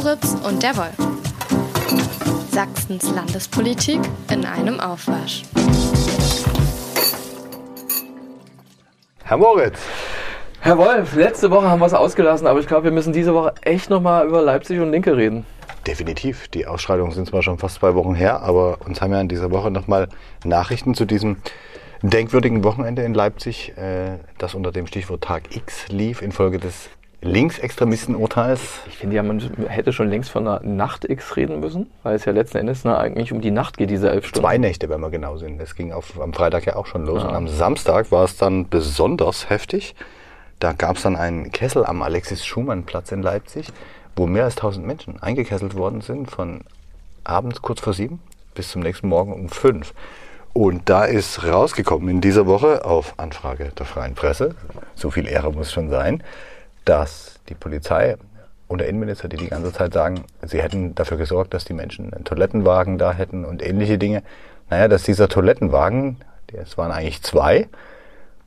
Moritz und der Wolf. Sachsens Landespolitik in einem Aufwasch. Herr Moritz. Herr Wolf, letzte Woche haben wir es ausgelassen, aber ich glaube, wir müssen diese Woche echt nochmal über Leipzig und Linke reden. Definitiv. Die Ausschreitungen sind zwar schon fast zwei Wochen her, aber uns haben ja in dieser Woche nochmal Nachrichten zu diesem denkwürdigen Wochenende in Leipzig, äh, das unter dem Stichwort Tag X lief, infolge des Linksextremistenurteils. Ich finde ja, man hätte schon längst von einer Nacht-X reden müssen, weil es ja letzten Endes na, eigentlich um die Nacht geht, diese elf Stunden. Zwei Nächte, wenn wir genau sind. Es ging auf, am Freitag ja auch schon los. Ja. Und am Samstag war es dann besonders heftig. Da gab es dann einen Kessel am Alexis-Schumann-Platz in Leipzig, wo mehr als 1000 Menschen eingekesselt worden sind, von abends kurz vor sieben bis zum nächsten Morgen um fünf. Und da ist rausgekommen in dieser Woche auf Anfrage der freien Presse, so viel Ehre muss schon sein, dass die Polizei und der Innenminister, die die ganze Zeit sagen, sie hätten dafür gesorgt, dass die Menschen einen Toilettenwagen da hätten und ähnliche Dinge. Naja, dass dieser Toilettenwagen, es waren eigentlich zwei,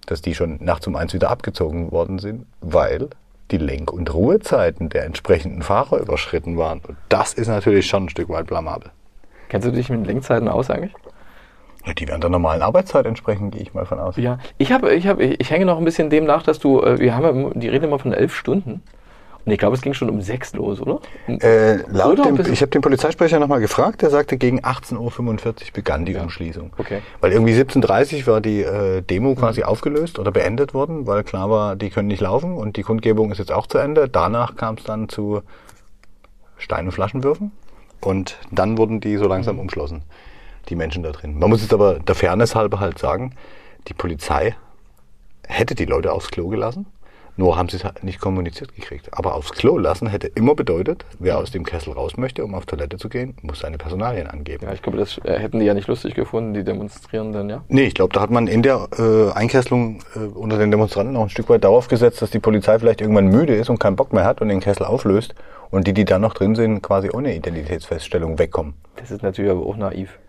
dass die schon nachts um eins wieder abgezogen worden sind, weil die Lenk- und Ruhezeiten der entsprechenden Fahrer überschritten waren. Und das ist natürlich schon ein Stück weit blamabel. Kennst du dich mit Lenkzeiten aus eigentlich? Ja, die werden der normalen Arbeitszeit entsprechen, gehe ich mal von aus. Ja, ich habe, ich habe, ich hänge noch ein bisschen dem nach, dass du, äh, wir haben, die reden immer von elf Stunden. Und ich glaube, es ging schon um sechs los, oder? Äh, laut oder dem, ich habe den Polizeisprecher nochmal gefragt, der sagte, gegen 18.45 Uhr begann die Ja. Umschließung. Okay. Weil irgendwie 17.30 Uhr war die äh, Demo quasi aufgelöst oder beendet worden, weil klar war, die können nicht laufen und die Kundgebung ist jetzt auch zu Ende. Danach kam es dann zu Stein- und Flaschenwürfen und dann wurden die so langsam umschlossen, die Menschen da drin. Man muss jetzt aber der Fairness halber halt sagen, die Polizei hätte die Leute aufs Klo gelassen, nur haben sie es halt nicht kommuniziert gekriegt. Aber aufs Klo lassen hätte immer bedeutet, wer aus dem Kessel raus möchte, um auf Toilette zu gehen, muss seine Personalien angeben. Ja, ich glaube, das äh, hätten die ja nicht lustig gefunden, die Demonstrierenden, ja? Nee, ich glaube, da hat man in der äh, Einkesselung äh, unter den Demonstranten auch ein Stück weit darauf gesetzt, dass die Polizei vielleicht irgendwann müde ist und keinen Bock mehr hat und den Kessel auflöst und die, die da noch drin sind, quasi ohne Identitätsfeststellung wegkommen. Das ist natürlich aber auch naiv.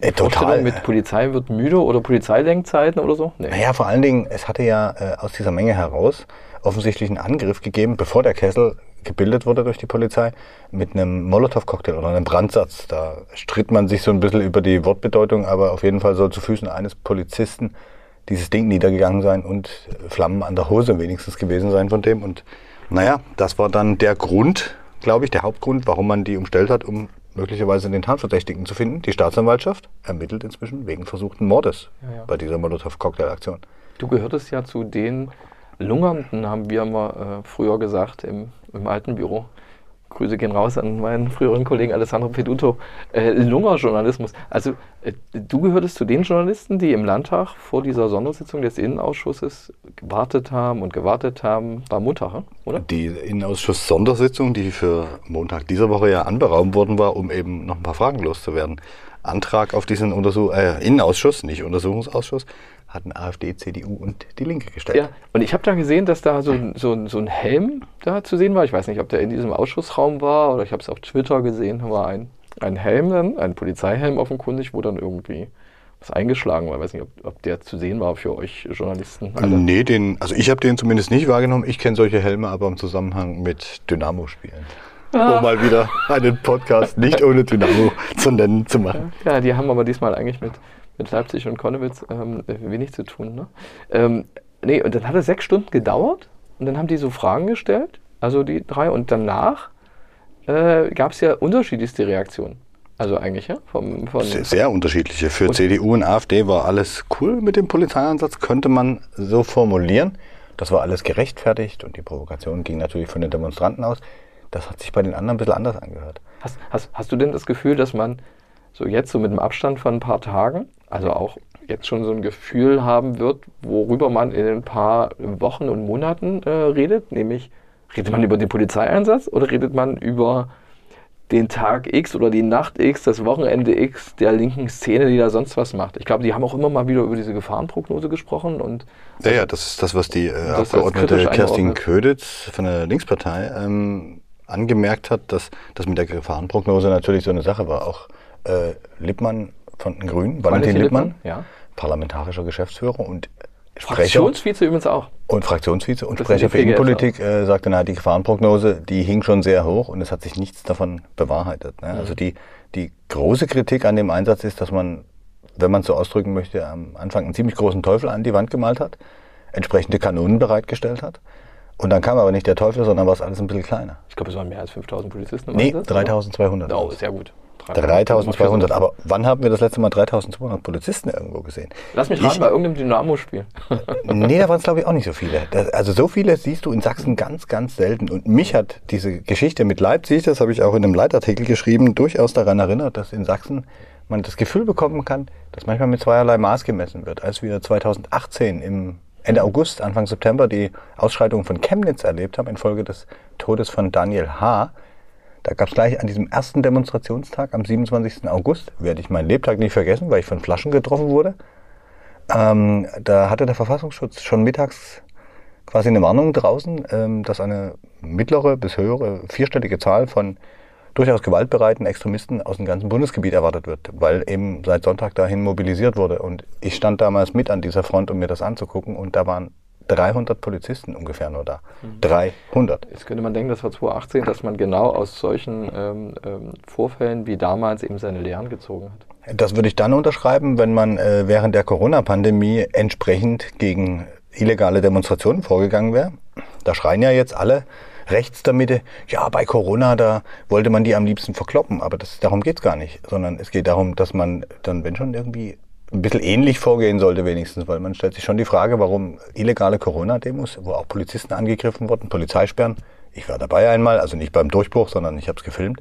Äh, Vorstellung mit Polizei wird müde oder Polizeilenkzeiten oder so? Nee. Naja, vor allen Dingen, es hatte ja äh, aus dieser Menge heraus offensichtlich einen Angriff gegeben, bevor der Kessel gebildet wurde durch die Polizei, mit einem Molotow-Cocktail oder einem Brandsatz. Da stritt man sich so ein bisschen über die Wortbedeutung, aber auf jeden Fall soll zu Füßen eines Polizisten dieses Ding niedergegangen sein und Flammen an der Hose wenigstens gewesen sein von dem. Und naja, das war dann der Grund, glaube ich, der Hauptgrund, warum man die umstellt hat, um möglicherweise den Tatverdächtigen zu finden. Die Staatsanwaltschaft ermittelt inzwischen wegen versuchten Mordes Ja, ja. bei dieser Molotow-Cocktail-Aktion. Du gehörtest ja zu den Lungernden, haben wir mal äh, früher gesagt im, im alten Büro. Grüße gehen raus an meinen früheren Kollegen Alessandro Peduto. Äh, Lungerjournalismus. Also äh, du gehörtest zu den Journalisten, die im Landtag vor dieser Sondersitzung des Innenausschusses gewartet haben und gewartet haben. War Montag, hm? oder? Die Innenausschuss-Sondersitzung, die für Montag dieser Woche ja anberaumt worden war, um eben noch ein paar Fragen loszuwerden. Antrag auf diesen Untersuch äh, Innenausschuss, nicht Untersuchungsausschuss, hatten AfD, CDU und die Linke gestellt. Ja, und ich habe da gesehen, dass da so, ein- so, so ein Helm da zu sehen war. Ich weiß nicht, ob der in diesem Ausschussraum war oder ich habe es auf Twitter gesehen. Da war ein, ein Helm dann, ein Polizeihelm offenkundig, wo dann irgendwie was eingeschlagen war. Ich weiß nicht, ob, ob der zu sehen war für euch Journalisten. alle. Nee, den, also ich habe den zumindest nicht wahrgenommen. Ich kenne solche Helme aber im Zusammenhang mit Dynamo-Spielen. Um mal wieder einen Podcast nicht ohne Dynamo zu nennen zu machen. Ja, die haben aber diesmal eigentlich mit, mit Leipzig und Konnewitz ähm, wenig zu tun. Ne? Ähm, nee, und dann hat es sechs Stunden gedauert und dann haben die so Fragen gestellt, also die drei, und danach äh, gab es ja unterschiedlichste Reaktionen. Also eigentlich, ja? Vom, von, Sehr, sehr unterschiedliche. Für Und- CDU und AfD war alles cool mit dem Polizeieinsatz, könnte man so formulieren. Das war alles gerechtfertigt und die Provokation ging natürlich von den Demonstranten aus. Das hat sich bei den anderen ein bisschen anders angehört. Hast, hast, hast du denn das Gefühl, dass man so jetzt, so mit dem Abstand von ein paar Tagen, also auch jetzt schon so ein Gefühl haben wird, worüber man in ein paar Wochen und Monaten äh, redet? Nämlich, redet man über den Polizeieinsatz oder redet man über den Tag X oder die Nacht X, das Wochenende X der linken Szene, die da sonst was macht? Ich glaube, die haben auch immer mal wieder über diese Gefahrenprognose gesprochen und Ja, ja, das ist das, was die äh, Abgeordnete Kerstin. Köditz von der Linkspartei ähm, angemerkt hat, dass das mit der Gefahrenprognose natürlich so eine Sache war. Auch äh, Lippmann von den Grünen, Valentin, Lippmann, ja. parlamentarischer Geschäftsführer und Sprecher Fraktionsvize übrigens auch. und Fraktionsvize und Das Sprecher für Innenpolitik äh, sagte, na, die Gefahrenprognose, die hing schon sehr hoch und es hat sich nichts davon bewahrheitet. Ne? Also die, die große Kritik an dem Einsatz ist, dass man, wenn man so ausdrücken möchte, am Anfang einen ziemlich großen Teufel an die Wand gemalt hat, entsprechende Kanonen bereitgestellt hat. Und dann kam aber nicht der Teufel, sondern war es alles ein bisschen kleiner. Ich glaube, es waren mehr als 5000 Polizisten Nee, Einsatz, oder? 3200. Oh, sehr gut. 3200. Aber wann haben wir das letzte Mal 3200 Polizisten irgendwo gesehen? Lass mich Ich- raten, bei irgendeinem Dynamo-Spiel. Nee, da waren es glaube ich auch nicht so viele. Das, also so viele siehst du in Sachsen ganz, ganz selten. Und mich hat diese Geschichte mit Leipzig, das habe ich auch in einem Leitartikel geschrieben, durchaus daran erinnert, dass in Sachsen man das Gefühl bekommen kann, dass manchmal mit zweierlei Maß gemessen wird. Als wir 2018 im Ende August, Anfang September die Ausschreitung von Chemnitz erlebt haben, infolge des Todes von Daniel H., da gab es gleich an diesem ersten Demonstrationstag am 27. August, werde ich meinen Lebtag nicht vergessen, weil ich von Flaschen getroffen wurde, ähm, da hatte der Verfassungsschutz schon mittags quasi eine Warnung draußen, ähm, dass eine mittlere bis höhere vierstellige Zahl von durchaus gewaltbereiten Extremisten aus dem ganzen Bundesgebiet erwartet wird, weil eben seit Sonntag dahin mobilisiert wurde. Und ich stand damals mit an dieser Front, um mir das anzugucken, und da waren 300 Polizisten ungefähr nur da. 300. Jetzt könnte man denken, das war 2018, dass man genau aus solchen ähm, ähm, Vorfällen wie damals eben seine Lehren gezogen hat. Das würde ich dann unterschreiben, wenn man äh, während der Corona-Pandemie entsprechend gegen illegale Demonstrationen vorgegangen wäre. Da schreien ja jetzt alle rechts der Mitte, ja, bei Corona, da wollte man die am liebsten verkloppen. Aber das, darum geht's gar nicht, sondern es geht darum, dass man dann, wenn schon irgendwie ein bisschen ähnlich vorgehen sollte wenigstens, weil man stellt sich schon die Frage, warum illegale Corona-Demos, wo auch Polizisten angegriffen wurden, Polizeisperren, ich war dabei einmal, also nicht beim Durchbruch, sondern ich habe es gefilmt,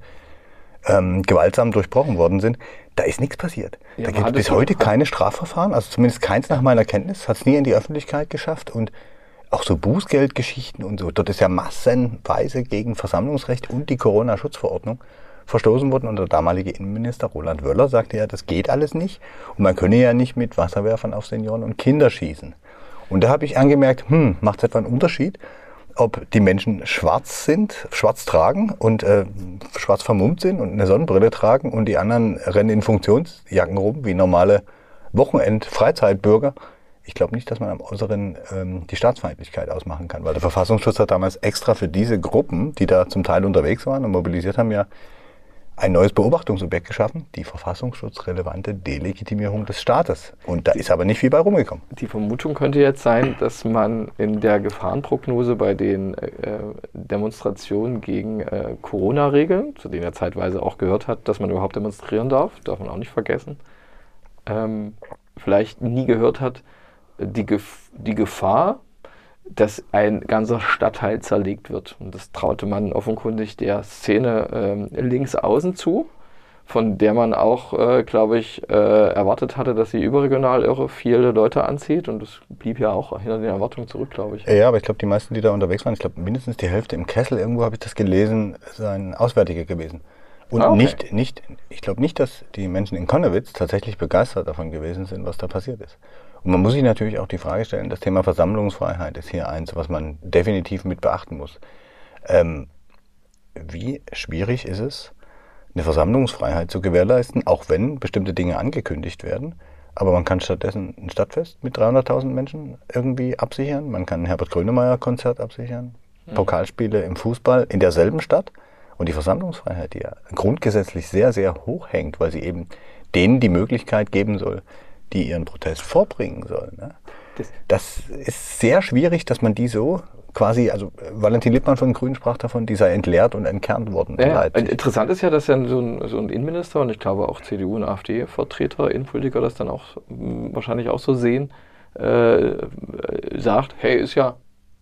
ähm, gewaltsam durchbrochen worden sind, da ist nichts passiert. Ja, da gibt es bis heute keine Strafverfahren, also zumindest keins nach meiner Kenntnis, hat es nie in die Öffentlichkeit geschafft und auch so Bußgeldgeschichten und so, dort ist ja massenweise gegen Versammlungsrecht und die Corona-Schutzverordnung verstoßen worden und der damalige Innenminister Roland Wöller sagte ja, das geht alles nicht und man könne ja nicht mit Wasserwerfern auf Senioren und Kinder schießen. Und da habe ich angemerkt, hm, macht es etwa einen Unterschied, ob die Menschen schwarz sind, schwarz tragen und äh, schwarz vermummt sind und eine Sonnenbrille tragen und die anderen rennen in Funktionsjacken rum wie normale Wochenend-Freizeitbürger. Ich glaube nicht, dass man am Äußeren ähm, die Staatsfeindlichkeit ausmachen kann, weil der Verfassungsschutz hat damals extra für diese Gruppen, die da zum Teil unterwegs waren und mobilisiert haben, ja ein neues Beobachtungsobjekt geschaffen, die verfassungsschutzrelevante Delegitimierung des Staates. Und da ist aber nicht viel bei rumgekommen. Die Vermutung könnte jetzt sein, dass man in der Gefahrenprognose bei den äh, Demonstrationen gegen äh, Corona-Regeln, zu denen er zeitweise auch gehört hat, dass man überhaupt demonstrieren darf, darf man auch nicht vergessen, ähm, vielleicht nie gehört hat, die, Gef die Gefahr, dass ein ganzer Stadtteil zerlegt wird. Und das traute man offenkundig der Szene ähm, links außen zu, von der man auch, äh, glaube ich, äh, erwartet hatte, dass sie überregional irre viele Leute anzieht. Und das blieb ja auch hinter den Erwartungen zurück, glaube ich. Ja, aber ich glaube, die meisten, die da unterwegs waren, ich glaube mindestens die Hälfte im Kessel, irgendwo habe ich das gelesen, seien Auswärtige gewesen. Und Ah, okay. nicht, nicht, ich glaube nicht, dass die Menschen in Konnewitz tatsächlich begeistert davon gewesen sind, was da passiert ist. Und man muss sich natürlich auch die Frage stellen, das Thema Versammlungsfreiheit ist hier eins, was man definitiv mit beachten muss. Ähm, wie schwierig ist es, eine Versammlungsfreiheit zu gewährleisten, auch wenn bestimmte Dinge angekündigt werden. Aber man kann stattdessen ein Stadtfest mit 300.000 Menschen irgendwie absichern. Man kann ein Herbert Grönemeyer-Konzert absichern. Pokalspiele im Fußball in derselben Stadt. Und die Versammlungsfreiheit, die ja grundgesetzlich sehr, sehr hoch hängt, weil sie eben denen die Möglichkeit geben soll, die ihren Protest vorbringen sollen. Ne? Das- ist sehr schwierig, dass man die so quasi, also Valentin Lippmann von den Grünen sprach davon, die sei entleert und entkernt worden. in Ja, und interessant ist ja, dass ja so ein, so ein Innenminister und ich glaube auch CDU und AfD-Vertreter, Innenpolitiker das dann auch mh, wahrscheinlich auch so sehen, äh, sagt, hey, ist ja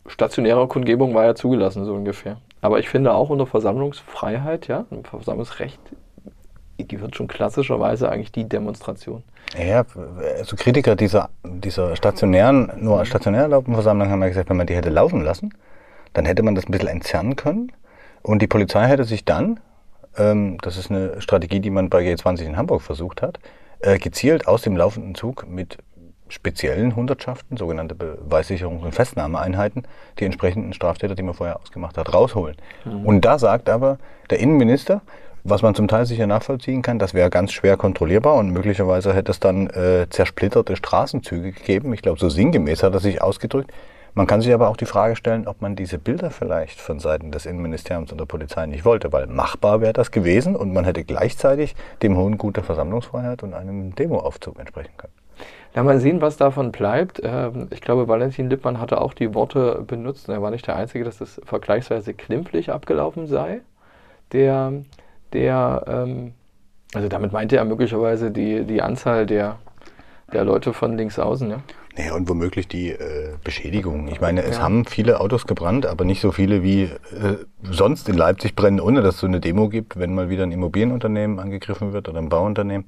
stationäre Kundgebung war ja zugelassen, so ungefähr. Aber ich finde auch unter Versammlungsfreiheit, ja, Versammlungsrecht, gehört schon klassischerweise eigentlich die Demonstration. Ja, also Kritiker dieser, dieser stationären, nur stationär erlaubten Versammlung haben ja gesagt, wenn man die hätte laufen lassen, dann hätte man das ein bisschen entzerren können. Und die Polizei hätte sich dann, ähm, das ist eine Strategie, die man bei G20 in Hamburg versucht hat, äh, gezielt aus dem laufenden Zug mit speziellen Hundertschaften, sogenannte Beweissicherungs- und Festnahmeeinheiten, die entsprechenden Straftäter, die man vorher ausgemacht hat, rausholen. Und da sagt aber der Innenminister, was man zum Teil sicher nachvollziehen kann, das wäre ganz schwer kontrollierbar und möglicherweise hätte es dann äh, zersplitterte Straßenzüge gegeben. Ich glaube, so sinngemäß hat er sich ausgedrückt. Man kann sich aber auch die Frage stellen, ob man diese Bilder vielleicht von Seiten des Innenministeriums und der Polizei nicht wollte, weil machbar wäre das gewesen und man hätte gleichzeitig dem hohen Gut der Versammlungsfreiheit und einem Demoaufzug entsprechen können. Ja, mal sehen, was davon bleibt. Ähm, ich glaube, Valentin Lippmann hatte auch die Worte benutzt, er war nicht der Einzige, dass das vergleichsweise klimpflich abgelaufen sei. Der, der, ähm, also damit meinte er möglicherweise die, die Anzahl der, der Leute von links außen, ja. Naja, und womöglich die äh, Beschädigungen. Ich meine, es ja. haben viele Autos gebrannt, aber nicht so viele wie äh, sonst in Leipzig brennen, ohne dass es so eine Demo gibt, wenn mal wieder ein Immobilienunternehmen angegriffen wird oder ein Bauunternehmen.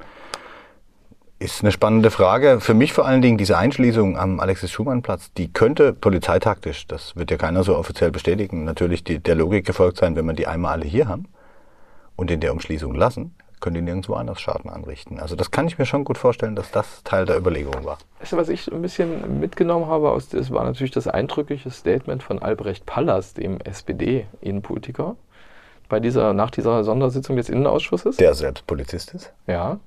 Ist eine spannende Frage. Für mich vor allen Dingen diese Einschließung am Alexis-Schumann-Platz, die könnte polizeitaktisch, das wird ja keiner so offiziell bestätigen, natürlich die, der Logik gefolgt sein, wenn wir die einmal alle hier haben und in der Umschließung lassen können die nirgendwo anders Schaden anrichten. Also das kann ich mir schon gut vorstellen, dass das Teil der Überlegung war. Weißt du, was ich ein bisschen mitgenommen habe, aus, das war natürlich das eindrückliche Statement von Albrecht Pallas, dem SPD-Innenpolitiker, bei dieser, nach dieser Sondersitzung des Innenausschusses. Der selbst Polizist ist? Ja.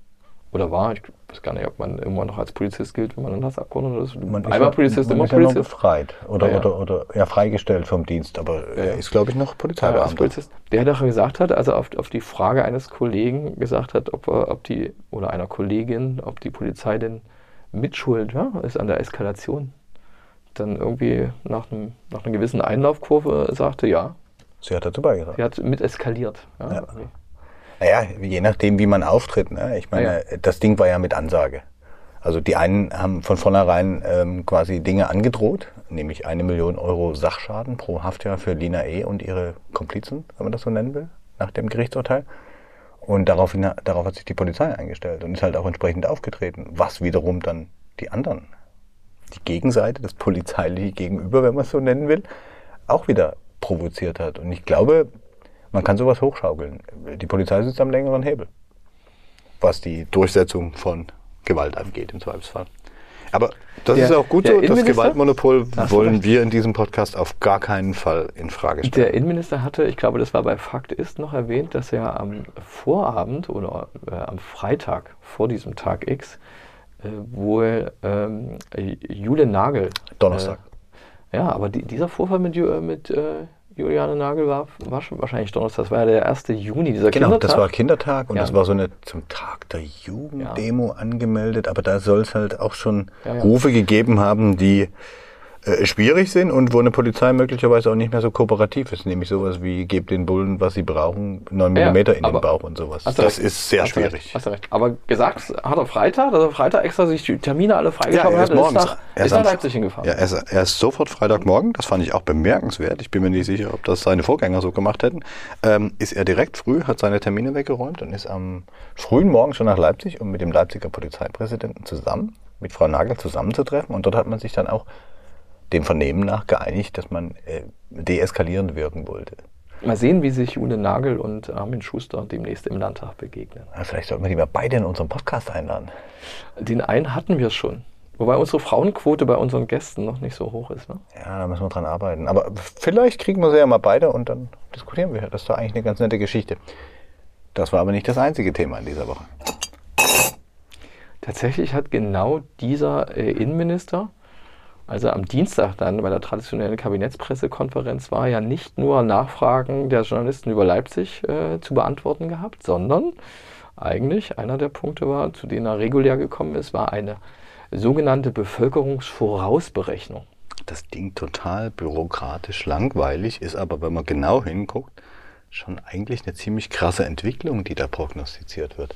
Oder war, ich weiß gar nicht, ob man immer noch als Polizist gilt, wenn man dann als Abgeordneter ist. Man einmal ist Polizist, man immer ist Polizist. Ja befreit oder, ja, ja. oder, oder ja, freigestellt vom Dienst, aber er ist, glaube ich, noch Polizeibeamter. Der doch gesagt hat, also auf, auf die Frage eines Kollegen gesagt hat, ob, ob die, oder einer Kollegin, ob die Polizei denn mitschuld ja, ist an der Eskalation. Dann irgendwie nach, einem, nach einer gewissen Einlaufkurve sagte, ja. Sie hat dazu beigetragen. Sie hat mit eskaliert. Ja, ja. Naja, je nachdem, wie man auftritt. Ne? Ich meine, ja. das Ding war ja mit Ansage. Also die einen haben von vornherein ähm, quasi Dinge angedroht, nämlich eine Million Euro Sachschaden pro Haftjahr für Lina E. und ihre Komplizen, wenn man das so nennen will, nach dem Gerichtsurteil. Und daraufhin, darauf hat sich die Polizei eingestellt und ist halt auch entsprechend aufgetreten, was wiederum dann die anderen, die Gegenseite, das polizeiliche Gegenüber, wenn man es so nennen will, auch wieder provoziert hat. Und ich glaube, man kann sowas hochschaukeln. Die Polizei sitzt am längeren Hebel, was die Durchsetzung von Gewalt angeht im Zweifelsfall. Aber das der, ist auch gut so. Das Gewaltmonopol wollen wir in diesem Podcast auf gar keinen Fall in Frage stellen. Der Innenminister hatte, ich glaube, das war bei Fakt ist noch erwähnt, dass er am Vorabend oder äh, am Freitag vor diesem Tag X äh, wohl ähm, Jule Nagel. Donnerstag. Äh, ja, aber die, dieser Vorfall mit, mit äh, Juliane Nagel war, war schon wahrscheinlich Donnerstag. Das war ja der 1. Juni, dieser genau, Kindertag. Genau, das war Kindertag und ja. das war so eine zum Tag der Jugenddemo ja. angemeldet. Aber da soll es halt auch schon ja, Rufe gegeben haben, die äh, schwierig sind und wo eine Polizei möglicherweise auch nicht mehr so kooperativ ist, nämlich sowas wie gebt den Bullen, was sie brauchen, 9 ja, mm in den Bauch und sowas. Das recht. ist sehr hast schwierig. Recht, hast du recht. Aber gesagt hat er Freitag, dass er Freitag extra sich die Termine alle freigeschaut ja, hat, ist nach, er ist nach Leipzig hingefahren. Ja, er ist, er ist sofort Freitagmorgen, das fand ich auch bemerkenswert, ich bin mir nicht sicher, ob das seine Vorgänger so gemacht hätten, ähm, ist er direkt früh, hat seine Termine weggeräumt und ist am frühen Morgen schon nach Leipzig, um mit dem Leipziger Polizeipräsidenten zusammen, mit Frau Nagel zusammenzutreffen und dort hat man sich dann auch dem Vernehmen nach geeinigt, dass man äh, deeskalierend wirken wollte. Mal sehen, wie sich Jule Nagel und Armin Schuster demnächst im Landtag begegnen. Ja, vielleicht sollten wir die mal beide in unseren Podcast einladen. Den einen hatten wir schon. Wobei unsere Frauenquote bei unseren Gästen noch nicht so hoch ist. Ne? Ja, da müssen wir dran arbeiten. Aber vielleicht kriegen wir sie ja mal beide und dann diskutieren wir. Das ist doch eigentlich eine ganz nette Geschichte. Das war aber nicht das einzige Thema in dieser Woche. Tatsächlich hat genau dieser äh, Innenminister also am Dienstag dann bei der traditionellen Kabinettspressekonferenz war ja nicht nur Nachfragen der Journalisten über Leipzig äh, zu beantworten gehabt, sondern eigentlich einer der Punkte war, zu denen er regulär gekommen ist, war eine sogenannte Bevölkerungsvorausberechnung. Das Ding total bürokratisch langweilig, ist aber, wenn man genau hinguckt, schon eigentlich eine ziemlich krasse Entwicklung, die da prognostiziert wird.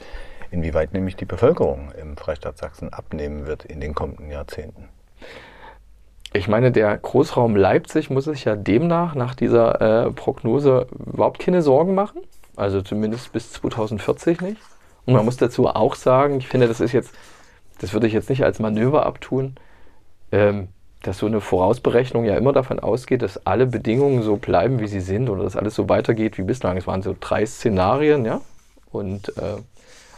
Inwieweit nämlich die Bevölkerung im Freistaat Sachsen abnehmen wird in den kommenden Jahrzehnten. Ich meine, der Großraum Leipzig muss sich ja demnach nach dieser äh, Prognose überhaupt keine Sorgen machen. Also zumindest bis 2040 nicht. Und man muss dazu auch sagen, ich finde, das ist jetzt, das würde ich jetzt nicht als Manöver abtun, ähm, dass so eine Vorausberechnung ja immer davon ausgeht, dass alle Bedingungen so bleiben, wie sie sind oder dass alles so weitergeht wie bislang. Es waren so drei Szenarien, ja. Und äh,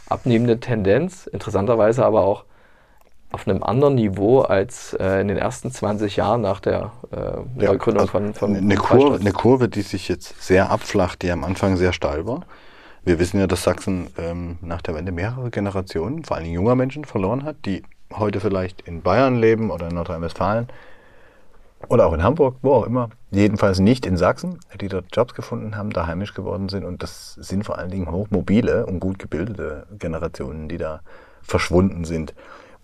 abnehmende Tendenz, interessanterweise aber auch auf einem anderen Niveau als äh, in den ersten 20 Jahren nach der äh, ja, also von, von eine, Kurve, eine Kurve, die sich jetzt sehr abflacht, die am Anfang sehr steil war. Wir wissen ja, dass Sachsen ähm, nach der Wende mehrere Generationen, vor allem junger Menschen, verloren hat, die heute vielleicht in Bayern leben oder in Nordrhein-Westfalen oder auch in Hamburg, wo auch immer. Jedenfalls nicht in Sachsen, die dort Jobs gefunden haben, da heimisch geworden sind. Und das sind vor allen Dingen hochmobile und gut gebildete Generationen, die da verschwunden sind.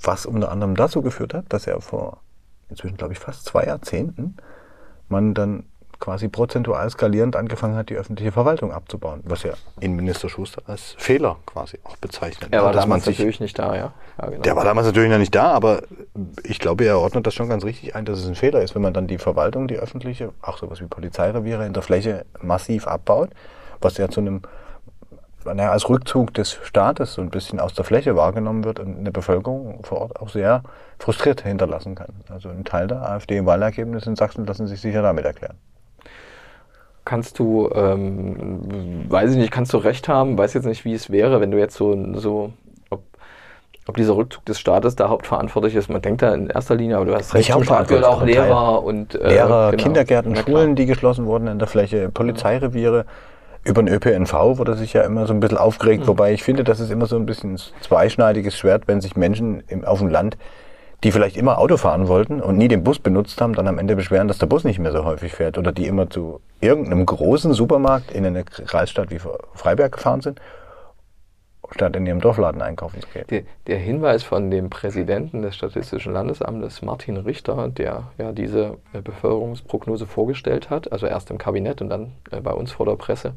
Was unter anderem dazu geführt hat, dass er vor inzwischen, glaube ich, fast zwei Jahrzehnten man dann quasi prozentual skalierend angefangen hat, die öffentliche Verwaltung abzubauen, was ja Innenminister Schuster als Fehler quasi auch bezeichnet. Er war Dass damals sich, natürlich nicht da, ja. ja genau. der war damals natürlich noch nicht da, aber ich glaube, er ordnet das schon ganz richtig ein, dass es ein Fehler ist, wenn man dann die Verwaltung, die öffentliche, auch sowas wie Polizeireviere in der Fläche massiv abbaut, was ja zu einem naja, als Rückzug des Staates so ein bisschen aus der Fläche wahrgenommen wird und eine Bevölkerung vor Ort auch sehr frustriert hinterlassen kann. Also ein Teil der AfD-Wahlergebnisse in Sachsen lassen sich sicher damit erklären. Kannst du, ähm, weiß ich nicht, kannst du recht haben, weiß jetzt nicht, wie es wäre, wenn du jetzt so, so ob, dieser Rückzug des Staates da hauptverantwortlich ist. Man denkt da in erster Linie, aber du hast recht, zum Staat gehört auch Lehrer und äh, Lehrer, genau. Kindergärten. Schulen, die geschlossen wurden in der Fläche, Polizeireviere. Über den ÖPNV wurde sich ja immer so ein bisschen aufgeregt, Mhm. wobei ich finde, das ist immer so ein bisschen ein zweischneidiges Schwert, wenn sich Menschen im, auf dem Land, die vielleicht immer Auto fahren wollten und nie den Bus benutzt haben, dann am Ende beschweren, dass der Bus nicht mehr so häufig fährt oder die immer zu irgendeinem großen Supermarkt in eine Kreisstadt wie Freiberg gefahren sind, statt in ihrem Dorfladen einkaufen zu gehen. Der, der Hinweis von dem Präsidenten des Statistischen Landesamtes, Martin Richter, der ja diese äh, Bevölkerungsprognose vorgestellt hat, also erst im Kabinett und dann äh, bei uns vor der Presse,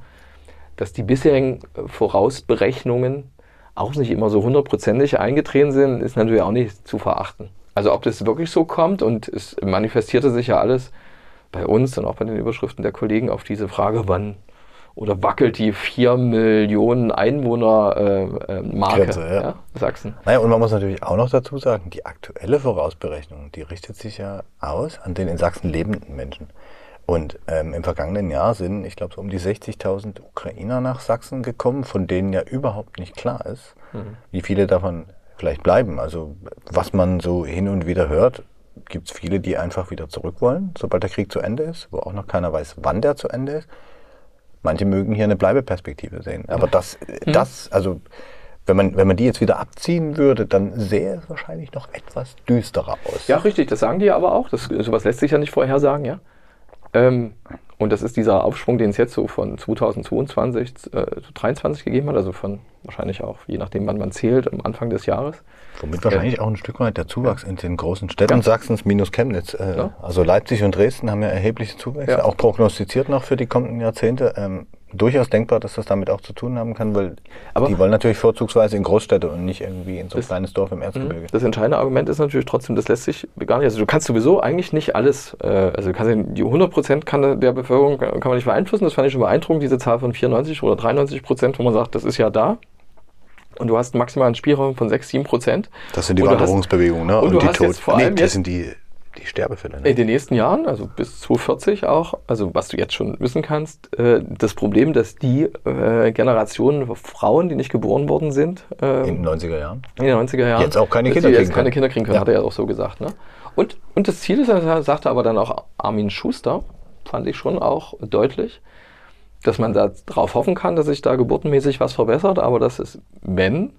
dass die bisherigen äh, Vorausberechnungen auch nicht immer so hundertprozentig eingetreten sind, ist natürlich auch nicht zu verachten. Also ob das wirklich so kommt und es manifestierte sich ja alles bei uns und auch bei den Überschriften der Kollegen auf diese Frage, wann oder wackelt die 4 Millionen Einwohner äh, äh, Marke Grenze, ja. ja, Sachsen. Naja, und man muss natürlich auch noch dazu sagen, die aktuelle Vorausberechnung, die richtet sich ja aus an den in Sachsen lebenden Menschen. Und ähm, im vergangenen Jahr sind, ich glaube, so um die 60.000 Ukrainer nach Sachsen gekommen, von denen ja überhaupt nicht klar ist, wie viele davon vielleicht bleiben. Also was man so hin und wieder hört, gibt es viele, die einfach wieder zurück wollen, sobald der Krieg zu Ende ist, wo auch noch keiner weiß, wann der zu Ende ist. Manche mögen hier eine Bleibeperspektive sehen. Aber das, das, also wenn man, wenn man die jetzt wieder abziehen würde, dann sähe es wahrscheinlich noch etwas düsterer aus. Ja, richtig, das sagen die aber auch. Das, sowas lässt sich ja nicht vorhersagen, ja. Ähm, und das ist dieser Aufschwung, den es jetzt so von 2022 äh, zu 23 gegeben hat, also von wahrscheinlich auch, je nachdem, wann man zählt, am Anfang des Jahres. Womit wahrscheinlich auch ein Stück weit der Zuwachs in den großen Städten Sachsens minus Chemnitz. Äh, Ja. Also Leipzig und Dresden haben ja erhebliche Zuwächse, Ja. auch prognostiziert noch für die kommenden Jahrzehnte. Ähm, durchaus denkbar, dass das damit auch zu tun haben kann, weil Aber- die wollen natürlich vorzugsweise in Großstädte und nicht irgendwie in so ein kleines Dorf im Erzgebirge. Das entscheidende Argument ist natürlich trotzdem, das lässt sich gar nicht. Also du kannst sowieso eigentlich nicht alles, äh, also du kannst ja, die 100 Prozent der Bevölkerung kann man nicht beeinflussen. Das fand ich schon beeindruckend, diese Zahl von 94 oder 93 Prozent, wo man sagt, das ist ja da. Und du hast maximal einen Spielraum von 6, 7 Prozent. Das sind die Und Wanderungsbewegungen, ne? und du die jetzt vor nee, allem das jetzt- sind die, die Sterbefälle. Ne? In den nächsten Jahren, also bis 2040 auch, also was du jetzt schon wissen kannst, äh, das Problem, dass die äh, Generationen Frauen, die nicht geboren worden sind, äh, in den 90er Jahren. in den 90er Jahren. Jetzt auch keine Kinder die kriegen jetzt keine. Kinder kriegen können, Ja. hat er ja auch so gesagt. Ne? Und, und das Ziel ist, das sagte aber dann auch Armin Schuster, fand ich schon auch deutlich, dass man da drauf hoffen kann, dass sich da geburtenmäßig was verbessert, aber dass es, wenn,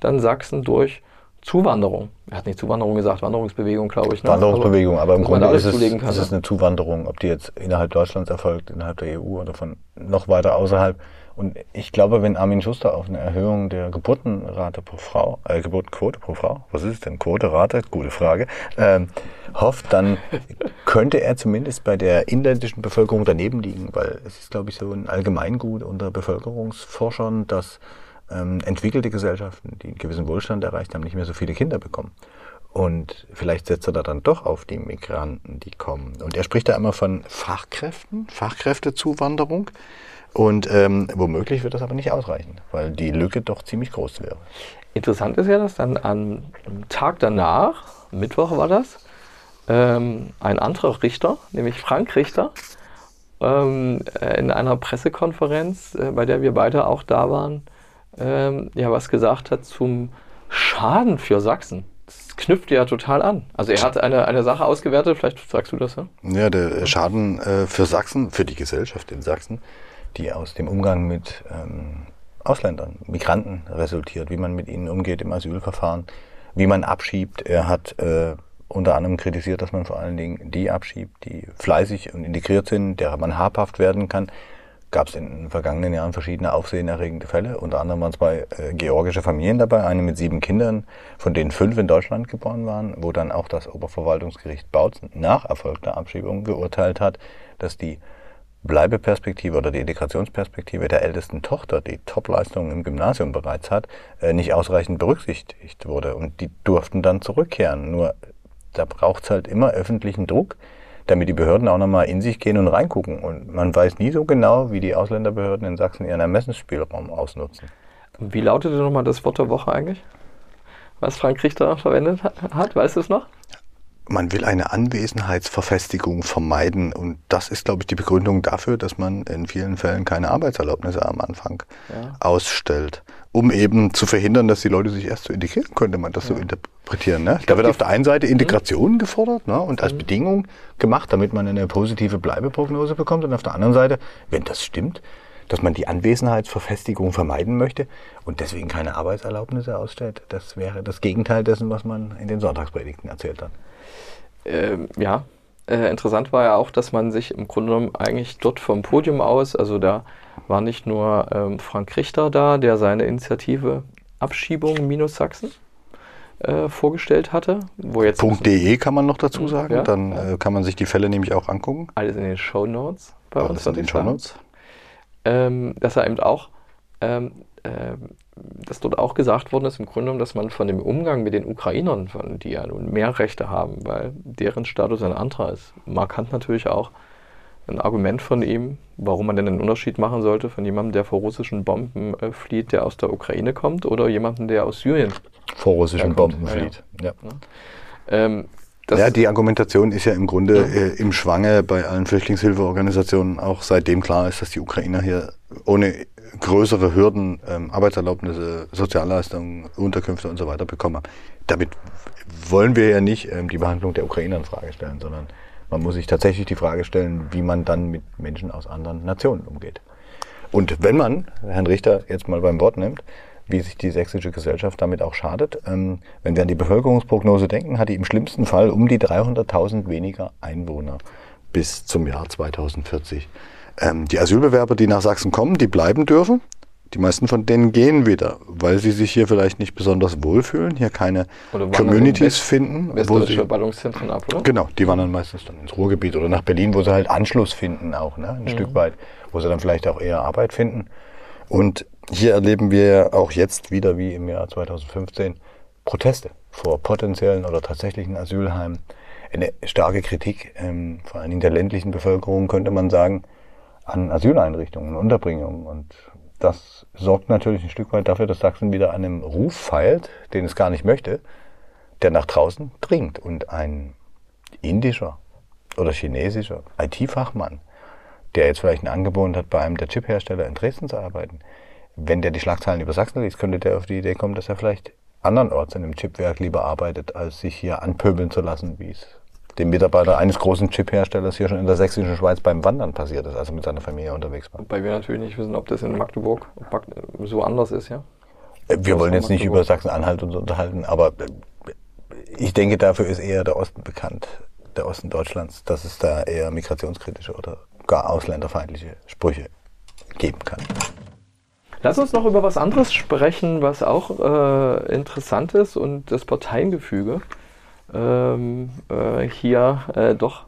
dann Sachsen durch Zuwanderung, er hat nicht Zuwanderung gesagt, Wanderungsbewegung, glaube ich. Ne? Wanderungsbewegung, aber im Grunde ist es, kann, ist es ne? eine Zuwanderung, ob die jetzt innerhalb Deutschlands erfolgt, innerhalb der EU oder von noch weiter außerhalb. Und ich glaube, wenn Armin Schuster auf eine Erhöhung der Geburtenrate pro Frau, äh, Geburtenquote pro Frau, was ist es denn, Quote, Rate, gute Frage, ähm, hofft, dann könnte er zumindest bei der inländischen Bevölkerung daneben liegen, weil es ist, glaube ich, so ein Allgemeingut unter Bevölkerungsforschern, dass ähm, entwickelte Gesellschaften, die einen gewissen Wohlstand erreicht haben, nicht mehr so viele Kinder bekommen. Und vielleicht setzt er da dann doch auf die Migranten, die kommen. Und er spricht da immer von Fachkräften, Fachkräftezuwanderung. Und ähm, womöglich wird das aber nicht ausreichen, weil die Lücke doch ziemlich groß wäre. Interessant ist ja, dass dann am Tag danach, Mittwoch war das, ähm, ein anderer Richter, nämlich Frank Richter, ähm, äh, in einer Pressekonferenz, äh, bei der wir beide auch da waren, ähm, ja was gesagt hat zum Schaden für Sachsen. Das knüpft ja total an. Also er hat eine, eine Sache ausgewertet, vielleicht sagst du das, ja? Ja, der Schaden äh, für Sachsen, für die Gesellschaft in Sachsen, die aus dem Umgang mit ähm, Ausländern, Migranten resultiert, wie man mit ihnen umgeht im Asylverfahren, wie man abschiebt. Er hat äh, unter anderem kritisiert, dass man vor allen Dingen die abschiebt, die fleißig und integriert sind, derer man habhaft werden kann. Gab es in den vergangenen Jahren verschiedene aufsehenerregende Fälle. Unter anderem waren zwei äh, georgische Familien dabei, eine mit sieben Kindern, von denen fünf in Deutschland geboren waren, wo dann auch das Oberverwaltungsgericht Bautzen nach erfolgter Abschiebung geurteilt hat, dass die Bleibeperspektive oder die Integrationsperspektive der ältesten Tochter, die Topleistungen im Gymnasium bereits hat, äh, nicht ausreichend berücksichtigt wurde. Und die durften dann zurückkehren. Nur da braucht es halt immer öffentlichen Druck, damit die Behörden auch nochmal in sich gehen und reingucken. Und man weiß nie so genau, wie die Ausländerbehörden in Sachsen ihren Ermessensspielraum ausnutzen. Wie lautete nochmal das Wort der Woche eigentlich? Was Frank Richter verwendet hat, weißt du es noch? Man will eine Anwesenheitsverfestigung vermeiden und das ist, glaube ich, die Begründung dafür, dass man in vielen Fällen keine Arbeitserlaubnisse am Anfang ja. ausstellt, um eben zu verhindern, dass die Leute sich erst so integrieren, könnte man das ja. so interpretieren. Ne? Da wird auf der einen Seite Integration mhm. gefordert ne? und als mhm. Bedingung gemacht, damit man eine positive Bleibeprognose bekommt und auf der anderen Seite, wenn das stimmt, dass man die Anwesenheitsverfestigung vermeiden möchte und deswegen keine Arbeitserlaubnisse ausstellt. Das wäre das Gegenteil dessen, was man in den Sonntagspredigten erzählt hat äh, ja, äh, interessant war ja auch, dass man sich im Grunde genommen eigentlich dort vom Podium aus, also da war nicht nur ähm, Frank Richter da, der seine Initiative Abschiebung minus Sachsen äh, vorgestellt hatte. Wo jetzt .de kann man noch dazu hm, sagen, ja, dann ja. Äh, kann man sich die Fälle nämlich auch angucken. Alles in den Show Notes bei Alles uns. in den Show Notes. Ähm, dass er eben auch ähm, ähm, dass dort auch gesagt worden ist, im Grunde genommen, dass man von dem Umgang mit den Ukrainern, von, die ja nun mehr Rechte haben, weil deren Status ein anderer ist, markant natürlich auch ein Argument von ihm, warum man denn einen Unterschied machen sollte von jemandem, der vor russischen Bomben äh, flieht, der aus der Ukraine kommt, oder jemandem, der aus Syrien vor russischen Bomben flieht. Ja, ja. Ähm, ja, die Argumentation ist ja im Grunde ja. Äh, im Schwange bei allen Flüchtlingshilfeorganisationen, auch seitdem klar ist, dass die Ukrainer hier ohne größere Hürden, ähm, Arbeitserlaubnisse, Sozialleistungen, Unterkünfte und so weiter bekommen. Damit wollen wir ja nicht ähm, die Behandlung der Ukrainer in Frage stellen, sondern man muss sich tatsächlich die Frage stellen, wie man dann mit Menschen aus anderen Nationen umgeht. Und wenn man Herrn Richter jetzt mal beim Wort nimmt, wie sich die sächsische Gesellschaft damit auch schadet. Ähm, wenn wir an die Bevölkerungsprognose denken, hat die im schlimmsten Fall um die 300.000 weniger Einwohner bis zum Jahr 2040. Ähm, die Asylbewerber, die nach Sachsen kommen, die bleiben dürfen. Die meisten von denen gehen wieder, weil sie sich hier vielleicht nicht besonders wohlfühlen, hier keine Communities finden. Wo sie, Ballungszentren ab, oder? Genau, die wandern meistens dann ins Ruhrgebiet oder nach Berlin, wo sie halt Anschluss finden auch, ne? ein mhm. Stück weit, wo sie dann vielleicht auch eher Arbeit finden. Und hier erleben wir auch jetzt wieder wie im Jahr 2015 Proteste vor potenziellen oder tatsächlichen Asylheimen. Eine starke Kritik, ähm, vor allen Dingen der ländlichen Bevölkerung, könnte man sagen, an Asyleinrichtungen, Unterbringungen. Und das sorgt natürlich ein Stück weit dafür, dass Sachsen wieder einem Ruf feilt, den es gar nicht möchte, der nach draußen dringt. Und ein indischer oder chinesischer IT-Fachmann, der jetzt vielleicht ein Angebot hat, bei einem der Chiphersteller in Dresden zu arbeiten, wenn der die Schlagzeilen über Sachsen liest, könnte der auf die Idee kommen, dass er vielleicht andernorts in einem Chipwerk lieber arbeitet, als sich hier anpöbeln zu lassen, wie es dem Mitarbeiter eines großen Chipherstellers hier schon in der sächsischen Schweiz beim Wandern passiert ist, als er mit seiner Familie unterwegs war. Wobei wir natürlich nicht wissen, ob das in Magdeburg so anders ist, ja? Äh, wir wollen jetzt nicht über Sachsen-Anhalt uns unterhalten, aber äh, ich denke, dafür ist eher der Osten bekannt, der Osten Deutschlands, dass es da eher migrationskritische oder gar ausländerfeindliche Sprüche geben kann. Lass uns noch über was anderes sprechen, was auch äh, interessant ist und das Parteiengefüge ähm, äh, hier äh, doch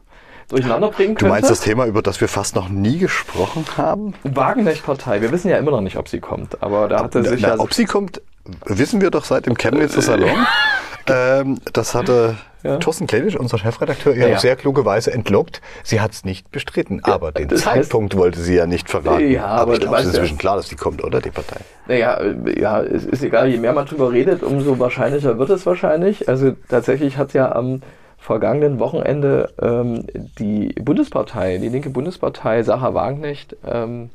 durcheinander bringen könnte. Du meinst das Thema, über das wir fast noch nie gesprochen haben? Wagenknecht-Partei. Wir wissen ja immer noch nicht, ob sie kommt, aber da hatte sich na, ja... Ob sie kommt, wissen wir doch seit dem Chemnitzer Salon. Ähm, das hatte ja. Thorsten Kledisch, unser Chefredakteur, ja, auf sehr kluge Weise entlockt. Sie hat es nicht bestritten, aber den Zeitpunkt heißt, wollte sie ja nicht verraten. Ja, aber, aber ich glaube, es ist inzwischen klar, dass die kommt, oder, die Partei? Naja, ja, es ist egal, je mehr man drüber redet, umso wahrscheinlicher wird es wahrscheinlich. Also tatsächlich hat ja am vergangenen Wochenende ähm, die Bundespartei, die linke Bundespartei Sacha Wagenknecht ähm,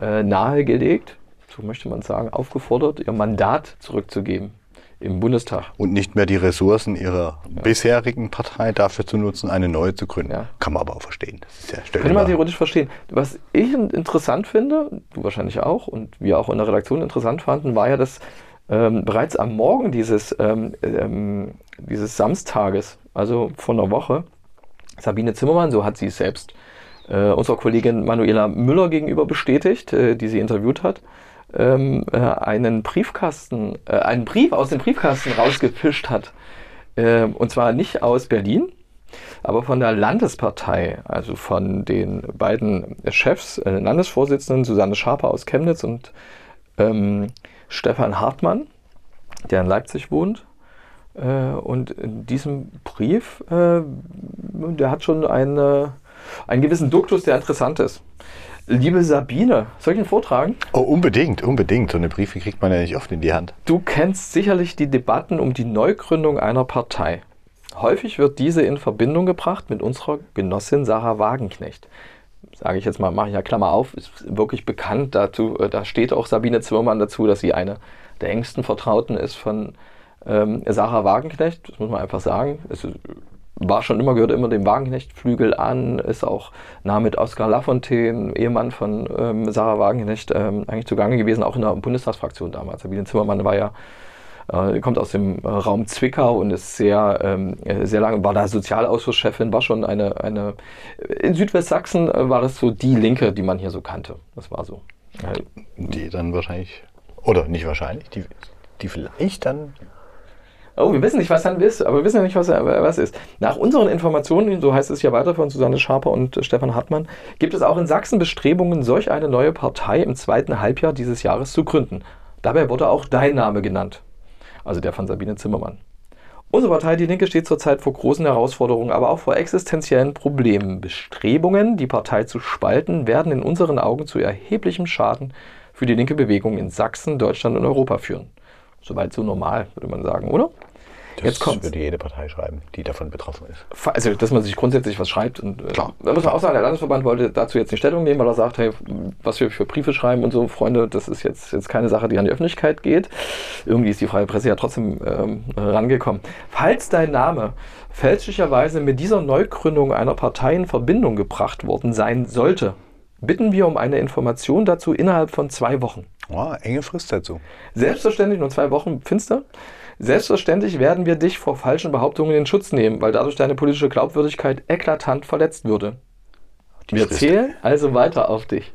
äh, nahegelegt, so möchte man sagen, aufgefordert, ihr Mandat zurückzugeben im Bundestag. Und nicht mehr die Ressourcen ihrer bisherigen Partei dafür zu nutzen, eine neue zu gründen. Ja. Kann man aber auch verstehen. Das ist ja Könnte man theoretisch verstehen. Was ich in- interessant finde, du wahrscheinlich auch und wir auch in der Redaktion interessant fanden, war ja, dass ähm, bereits am Morgen dieses, ähm, ähm, dieses Samstages, also vor einer Woche, Sabine Zimmermann, so hat sie es selbst äh, unserer Kollegin Manuela Müller gegenüber bestätigt, äh, die sie interviewt hat, ähm, äh, einen Briefkasten, äh, einen Brief aus dem Briefkasten rausgefischt hat. Ähm, und zwar nicht aus Berlin, aber von der Landespartei, also von den beiden Chefs, äh, Landesvorsitzenden Susanne Schaper aus Chemnitz und ähm, Stefan Hartmann, der in Leipzig wohnt. Äh, und in diesem Brief, äh, der hat schon eine, einen gewissen Duktus, der interessant ist. Liebe Sabine, soll ich ihn vortragen? Oh, unbedingt, unbedingt. So eine Briefe kriegt man ja nicht oft in die Hand. Du kennst sicherlich die Debatten um die Neugründung einer Partei. Häufig wird diese in Verbindung gebracht mit unserer Genossin Sarah Wagenknecht. Sage ich jetzt mal, mache ich ja Klammer auf, ist wirklich bekannt dazu. äh, Da steht auch Sabine Zimmermann dazu, dass sie eine der engsten Vertrauten ist von ähm, Sarah Wagenknecht. Das muss man einfach sagen. Es ist- war schon immer, gehört immer dem Wagenknecht-Flügel an, ist auch nah mit Oskar Lafontaine, Ehemann von ähm, Sarah Wagenknecht, ähm, eigentlich zugange gewesen, auch in der Bundestagsfraktion damals. Sabine Zimmermann war ja äh, kommt aus dem äh, Raum Zwickau und ist sehr, ähm, äh, sehr lange, war da Sozialausschuss-Chefin, war schon eine, eine, in Südwestsachsen äh, war das so die Linke, die man hier so kannte. Das war so. Die dann wahrscheinlich, oder nicht wahrscheinlich, die, die vielleicht dann Oh, wir wissen nicht, was dann ist, aber wir wissen ja nicht, was, was ist. Nach unseren Informationen, so heißt es ja weiter von Susanne Schaper und Stefan Hartmann, gibt es auch in Sachsen Bestrebungen, solch eine neue Partei im zweiten Halbjahr dieses Jahres zu gründen. Dabei wurde auch dein Name genannt, also der von Sabine Zimmermann. Unsere Partei Die Linke steht zurzeit vor großen Herausforderungen, aber auch vor existenziellen Problemen. Bestrebungen, die Partei zu spalten, werden in unseren Augen zu erheblichem Schaden für die linke Bewegung in Sachsen, Deutschland und Europa führen. Soweit so normal, würde man sagen, oder? Das Jetzt kommt's. würde jede Partei schreiben, die davon betroffen ist. Also, dass man sich grundsätzlich was schreibt. Und äh, Klar. da muss man auch sagen, der Landesverband wollte dazu jetzt nicht Stellung nehmen, weil er sagt, hey, was wir für Briefe schreiben und so, Freunde, das ist jetzt, jetzt keine Sache, die an die Öffentlichkeit geht. Irgendwie ist die freie Presse ja trotzdem ähm, rangekommen. Falls dein Name fälschlicherweise mit dieser Neugründung einer Partei in Verbindung gebracht worden sein sollte, bitten wir um eine Information dazu innerhalb von zwei Wochen. Oh, enge Frist dazu. Selbstverständlich, nur zwei Wochen, finster. Selbstverständlich werden wir dich vor falschen Behauptungen in Schutz nehmen, weil dadurch deine politische Glaubwürdigkeit eklatant verletzt würde. Die Wir Frist. zählen also weiter auf dich.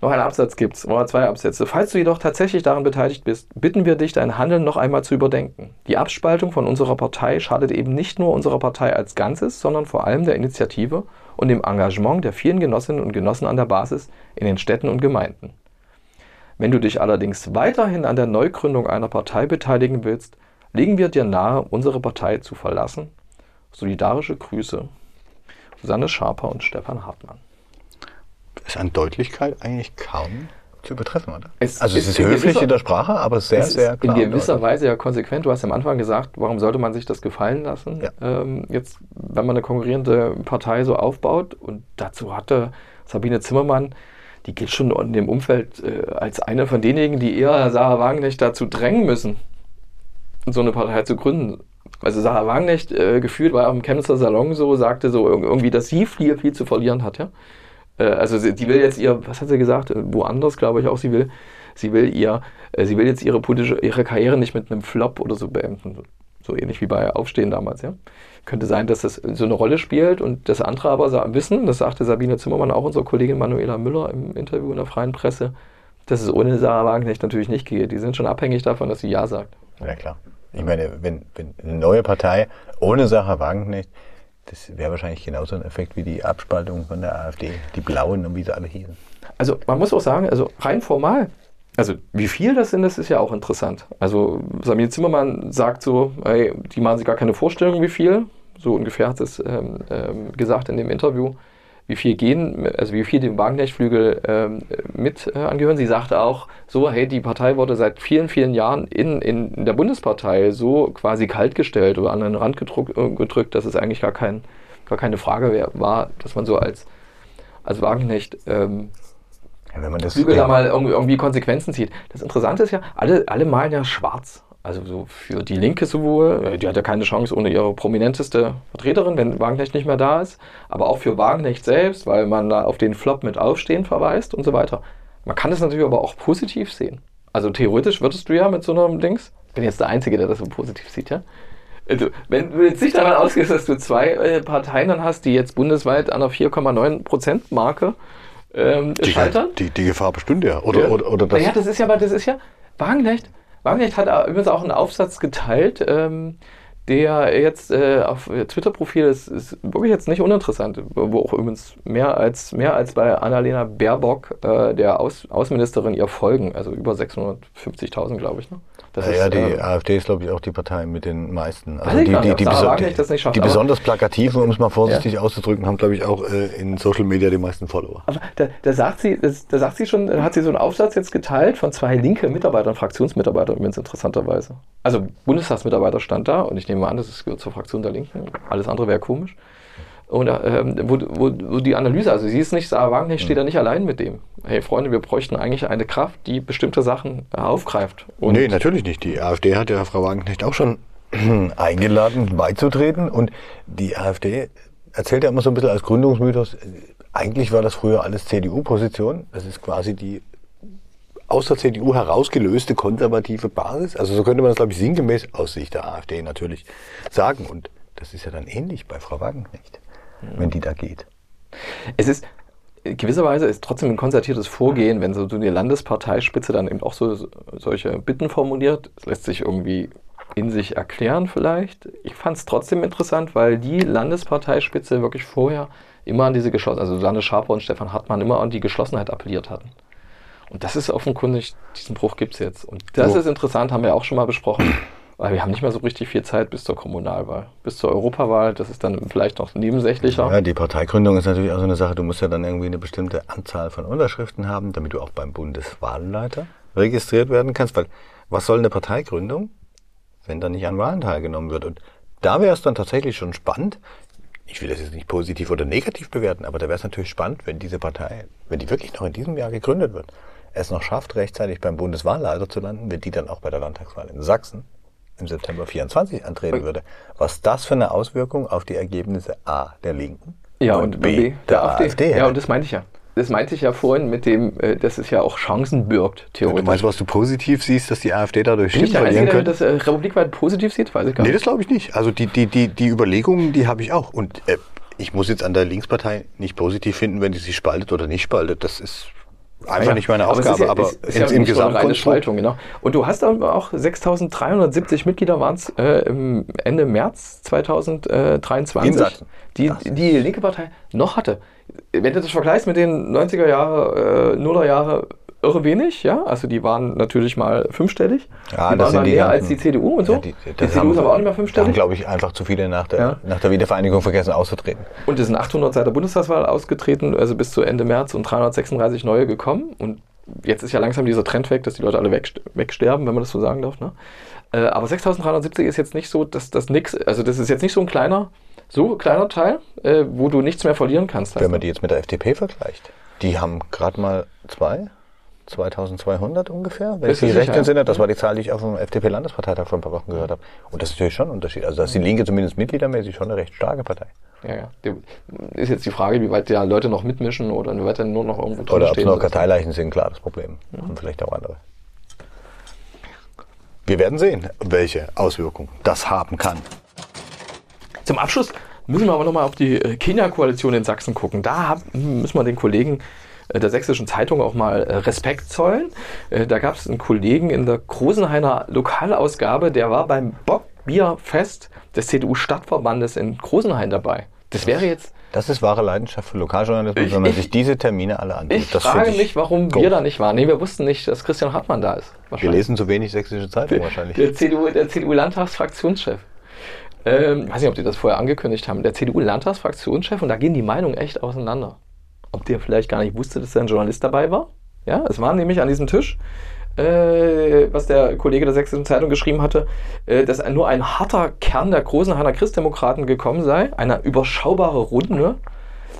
Noch einen Absatz gibt's, oder zwei Absätze. Falls du jedoch tatsächlich daran beteiligt bist, bitten wir dich, dein Handeln noch einmal zu überdenken. Die Abspaltung von unserer Partei schadet eben nicht nur unserer Partei als Ganzes, sondern vor allem der Initiative und dem Engagement der vielen Genossinnen und Genossen an der Basis in den Städten und Gemeinden. Wenn du dich allerdings weiterhin an der Neugründung einer Partei beteiligen willst, legen wir dir nahe, unsere Partei zu verlassen. Solidarische Grüße. Susanne Schaper und Stefan Hartmann. Ist an Deutlichkeit eigentlich kaum zu übertreffen, oder? Es also es ist ist in höflich gewisser- in der Sprache, aber sehr, sehr klar. in gewisser. Weise ja konsequent. Du hast am Anfang gesagt, warum sollte man sich das gefallen lassen? Ja. Ähm, jetzt, wenn man eine konkurrierende Partei so aufbaut und dazu hatte Sabine Zimmermann, die gilt schon in dem Umfeld äh, als eine von denjenigen, die eher Sarah Wagenknecht dazu drängen müssen, so eine Partei zu gründen. Also Sarah Wagenknecht äh, gefühlt war am Chemnitzer Salon so, sagte so irg- irgendwie, dass sie viel, viel zu verlieren hat, ja. Äh, also sie, die will jetzt ihr, was hat sie gesagt, Äh, woanders glaube ich auch, sie will, sie will ihr, äh, sie will jetzt ihre politische, ihre Karriere nicht mit einem Flop oder so beenden. So ähnlich wie bei Aufstehen damals, ja. Könnte sein, dass das so eine Rolle spielt und das andere aber wissen, das sagte Sabine Zimmermann, auch unsere Kollegin Manuela Müller im Interview in der Freien Presse, dass es ohne Sarah Wagenknecht natürlich nicht geht. Die sind schon abhängig davon, dass sie Ja sagt. Ja, klar. Ich meine, wenn, wenn eine neue Partei ohne Sarah Wagenknecht, das wäre wahrscheinlich genauso ein Effekt wie die Abspaltung von der AfD, die Blauen und wie sie alle hießen. Also man muss auch sagen, also rein formal, also wie viel das sind, das ist ja auch interessant. Also Sabine Zimmermann sagt so, ey, die machen sich gar keine Vorstellung, wie viel. So ungefähr hat es ähm, ähm, gesagt in dem Interview, wie viel gehen, also wie viel dem Wagenknecht-Flügel ähm, mit äh, angehören. Sie sagte auch so, hey, die Partei wurde seit vielen, vielen Jahren in, in der Bundespartei so quasi kaltgestellt oder an den Rand gedruckt, äh, gedrückt, dass es eigentlich gar, kein, gar keine Frage war, dass man so als, als Wagenknecht ähm, Ja, wenn man das Flügel da mal irgendwie, irgendwie Konsequenzen zieht. Das Interessante ist ja, alle, alle malen ja schwarz Also so für die Linke sowohl, äh, die hat ja keine Chance ohne ihre prominenteste Vertreterin, wenn Wagenknecht nicht mehr da ist, aber auch für Wagenknecht selbst, weil man da auf den Flop mit Aufstehen verweist und so weiter. Man kann es natürlich aber auch positiv sehen. Also theoretisch würdest du ja mit so einem Dings, ich bin jetzt der Einzige, der das so positiv sieht, ja? Also, wenn du jetzt nicht davon ausgehst, dass du zwei äh, Parteien dann hast, die jetzt bundesweit an der 4,9% Marke ähm, Die, scheitern. die, die Gefahr bestünde ja. Oder, Ja. oder, oder das. Naja, das ist ja, aber das ist ja, Wagenknecht, Wagenknecht hat übrigens auch einen Aufsatz geteilt, ähm, der jetzt äh, auf Twitter-Profil ist, ist wirklich jetzt nicht uninteressant, wo auch übrigens mehr als, mehr als bei Annalena Baerbock, äh, der Aus, Außenministerin, ihr folgen, also über 650.000, glaube ich. Ne? Das ja, ja, die ähm, AfD ist, glaube ich, auch die Partei mit den meisten. Also die, die, die, Sarah beso- nicht schafft, die besonders plakativen, um es mal vorsichtig auszudrücken, haben, glaube ich, auch äh, in Social Media die meisten Follower. Aber da, da sagt sie, das, da sagt sie schon, da hat sie so einen Aufsatz jetzt geteilt von zwei linke Mitarbeitern, Fraktionsmitarbeitern übrigens interessanterweise. Also Bundestagsmitarbeiter stand da und ich nehme an, das gehört zur Fraktion der Linken. Alles andere wäre komisch. Und ähm, wo, wo, wo die Analyse, also sie ist nicht, Sarah Wagenknecht steht da nicht allein mit dem. Hey Freunde, wir bräuchten eigentlich eine Kraft, die bestimmte Sachen aufgreift. Und nee, natürlich nicht. Die AfD hat ja Frau Wagenknecht auch schon eingeladen, beizutreten. Und die AfD erzählt ja immer so ein bisschen als Gründungsmythos, eigentlich war das früher alles CDU-Position. Das ist quasi die aus der CDU herausgelöste konservative Basis. Also so könnte man das, glaube ich, sinngemäß aus Sicht der AfD natürlich sagen. Und das ist ja dann ähnlich bei Frau Wagenknecht, wenn die da geht. Es ist gewisserweise ist trotzdem ein konzertiertes Vorgehen, wenn so die Landesparteispitze dann eben auch so solche Bitten formuliert. Das lässt sich irgendwie in sich erklären vielleicht. Ich fand es trotzdem interessant, weil die Landesparteispitze wirklich vorher immer an diese geschlossen, also Susanne Schaper und Stefan Hartmann immer an die Geschlossenheit appelliert hatten. Und das ist offenkundig, diesen Bruch gibt es jetzt. Und das So. ist interessant, haben wir auch schon mal besprochen. Weil wir haben nicht mehr so richtig viel Zeit bis zur Kommunalwahl. Bis zur Europawahl, das ist dann vielleicht noch nebensächlicher. Ja, die Parteigründung ist natürlich auch so eine Sache. Du musst ja dann irgendwie eine bestimmte Anzahl von Unterschriften haben, damit du auch beim Bundeswahlleiter registriert werden kannst. Weil was soll eine Parteigründung, wenn da nicht an Wahlen teilgenommen wird? Und da wäre es dann tatsächlich schon spannend. Ich will das jetzt nicht positiv oder negativ bewerten, aber da wäre es natürlich spannend, wenn diese Partei, wenn die wirklich noch in diesem Jahr gegründet wird, es noch schafft, rechtzeitig beim Bundeswahlleiter zu landen, wenn die dann auch bei der Landtagswahl in Sachsen im September 24 antreten würde. Was das für eine Auswirkung auf die Ergebnisse A der Linken Ja, und, B der, AfD, Ja, hätte. und das meinte ich ja. Das meinte ich ja vorhin mit dem, äh, dass es ja auch Chancen birgt, Du theoretisch. meinst, was du positiv siehst, dass die AfD dadurch Stimmen der verlieren der könnte? das äh, republikweit positiv sieht? Weiß ich gar Nee, nicht. das glaube ich nicht. Also die, die, die, die Überlegungen, die habe ich auch. Und äh, ich muss jetzt an der Linkspartei nicht positiv finden, wenn die sich spaltet oder nicht spaltet. Das ist einfach Ja, nicht meine aber es Aufgabe. ist ja, Aber es ist im, ja im Gesamtkonstrukt. Spaltung, genau. Und du hast aber auch 6.370 Mitglieder waren es äh, Ende März 2023, In Sachsen. die Das die linke Partei noch hatte. Wenn du das vergleichst mit den 90er Jahre, äh, Nuller Jahre, irre wenig, ja. Also die waren natürlich mal fünfstellig. Ja, die das waren sind mal die mehr ganzen- als die CDU und so. Ja, die, die, CDU ist aber auch nicht mehr Da haben, fünfstellig. glaube ich, einfach zu viele nach der, Ja. nach der Wiedervereinigung vergessen auszutreten. Und es sind 800 seit der Bundestagswahl ausgetreten, also bis zu Ende März und 336 neue gekommen. Und jetzt ist ja langsam dieser Trend weg, dass die Leute alle wegst- wegsterben, wenn man das so sagen darf. Ne? Äh, aber 6370 ist jetzt nicht so, dass das nix, also das ist jetzt nicht so ein kleiner, so kleiner Teil, äh, wo du nichts mehr verlieren kannst. Wenn man die jetzt mit der FDP vergleicht, die haben gerade mal zwei, 2200 ungefähr, wenn Bist ich mich recht entsinne. Das war die Zahl, die ich auf dem FDP-Landesparteitag vor ein paar Wochen gehört habe. Und das ist natürlich schon ein Unterschied. Also da ist die Linke zumindest mitgliedermäßig schon eine recht starke Partei. ja, ja. Ist jetzt die Frage, wie weit ja Leute noch mitmischen oder wie weit dann nur noch irgendwo drin Oder ob es nur Karteileichen sind, klar, das Problem. Und vielleicht auch andere. Wir werden sehen, welche Auswirkungen das haben kann. Zum Abschluss müssen wir aber nochmal auf die äh, Kenia-Koalition in Sachsen gucken. Da hab, müssen wir den Kollegen der Sächsischen Zeitung auch mal äh, Respekt zollen. Äh, Da gab es einen Kollegen in der Großenhainer Lokalausgabe, der war beim Bockbierfest des CDU-Stadtverbandes in Großenhain dabei. Das wäre jetzt, Das ist wahre Leidenschaft für Lokaljournalismus, Ich- wenn man ich- sich diese Termine alle antut. ich das frage finde mich, warum groß. wir da nicht waren. Nee, wir wussten nicht, dass Christian Hartmann da ist. Wir lesen zu wenig sächsische Zeitung wahrscheinlich. Der CDU, der CDU-Landtagsfraktionschef. Ähm, weiß nicht, ob die das vorher angekündigt haben. Der CDU-Landtagsfraktionschef, und da gehen die Meinungen echt auseinander. Ob der vielleicht gar nicht wusste, dass da ein Journalist dabei war? Ja, es war nämlich an diesem Tisch, äh, was der Kollege der Sächsischen Zeitung geschrieben hatte, äh, dass nur ein harter Kern der großen Hanna Christdemokraten gekommen sei, eine überschaubare Runde.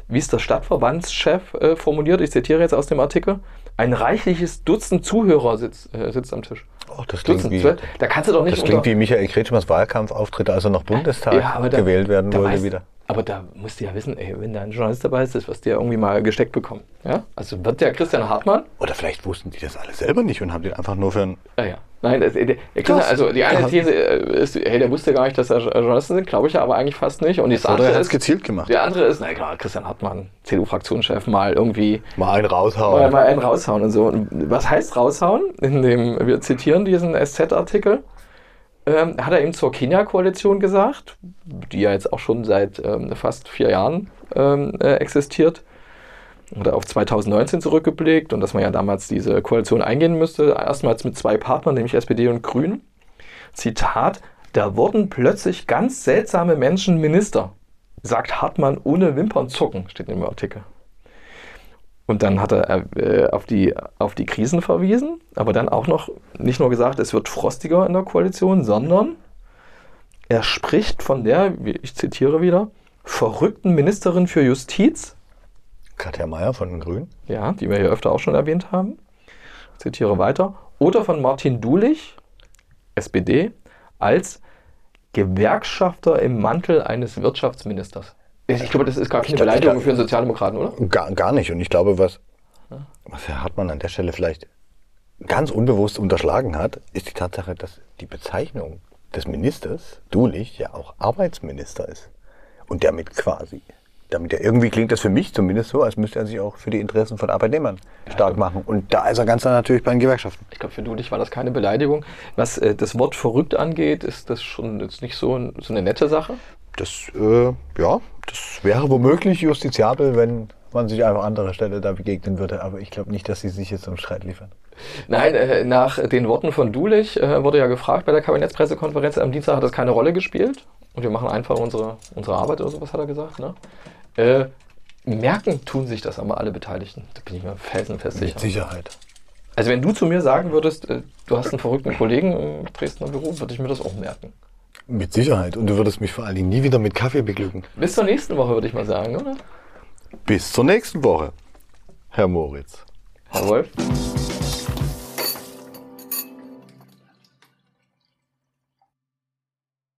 wie es der Stadtverbandschef äh, formuliert, ich zitiere jetzt aus dem Artikel, ein reichliches Dutzend Zuhörer sitzt, äh, sitzt am Tisch. Oh, das klingt, Dutzend, wie, zwölf. Da kannst du doch nicht das klingt wie Michael Kretschmers Wahlkampfauftritt, als er noch Bundestag Ja, aber da- gewählt werden wollte weißt- wieder. Aber da musst du ja wissen, ey, wenn da ein Journalist dabei ist, das wirst du ja irgendwie mal gesteckt bekommen. Ja? Also wird der Christian Hartmann, Oder vielleicht wussten die das alle selber nicht und haben den einfach nur für ein. ja, ja. Nein, das, der, der Christian, Krass. also die eine. These äh, ist, hey, der wusste gar nicht, dass da Journalisten sind, glaube ich ja, aber eigentlich fast nicht. Und das Oder andere er hat es ist, gezielt gemacht. der andere ist, na klar, Christian Hartmann, CDU-Fraktionschef, mal irgendwie Mal einen mal, raushauen. mal einen raushauen und so. Und was heißt raushauen? In dem, wir zitieren diesen SZ-Artikel. Ähm, hat er eben zur Kenia-Koalition gesagt, die ja jetzt auch schon seit ähm, fast vier Jahren ähm, äh, existiert. Oder auf 2019 zurückgeblickt und dass man ja damals diese Koalition eingehen müsste. Erstmals mit zwei Partnern, nämlich SPD und Grünen. Zitat: Da wurden plötzlich ganz seltsame Menschen Minister, sagt Hartmann ohne Wimpernzucken, steht in dem Artikel. Und dann hat er äh, auf, die, auf die Krisen verwiesen, aber dann auch noch nicht nur gesagt, es wird frostiger in der Koalition, sondern er spricht von der, ich zitiere wieder, verrückten Ministerin für Justiz, Katja Mayer von den Grünen. ja, die wir hier öfter auch schon erwähnt haben. Ich zitiere weiter. Oder von Martin Dulich, SPD, als Gewerkschafter im Mantel eines Wirtschaftsministers. Ich glaube, das ist gar keine Beleidigung für einen Sozialdemokraten, oder? Gar, gar nicht. Und ich glaube, was, was Herr Hartmann an der Stelle vielleicht ganz unbewusst unterschlagen hat, ist die Tatsache, dass die Bezeichnung des Ministers, Dulich, ja auch Arbeitsminister ist. Und damit quasi, damit er irgendwie klingt das für mich zumindest so, als müsste er sich auch für die Interessen von Arbeitnehmern stark machen. Und da ist er ganz natürlich bei den Gewerkschaften. Ich glaube, für Dulich war das keine Beleidigung. Was äh, das Wort verrückt angeht, ist das schon jetzt nicht so, ein, so eine nette Sache. Das, äh, ja, das wäre womöglich justiziabel, wenn man sich einfach an anderer Stelle da begegnen würde. Aber ich glaube nicht, dass sie sich jetzt zum Streit liefern. Nein, äh, nach den Worten von Dulich äh, wurde ja gefragt bei der Kabinettspressekonferenz am Dienstag, hat das keine Rolle gespielt. Und wir machen einfach unsere, unsere Arbeit oder sowas, hat er gesagt. Ne? Äh, merken tun sich das aber alle Beteiligten. Da bin ich mir felsenfest sicher. Mit Sicherheit. Also wenn du zu mir sagen würdest, äh, du hast einen verrückten Kollegen im Dresdner Büro, würde ich mir das auch merken. Mit Sicherheit. Und du würdest mich vor allen Dingen nie wieder mit Kaffee beglücken. Bis zur nächsten Woche, würde ich mal sagen, oder? Bis zur nächsten Woche, Herr Moritz. Herr Wolf?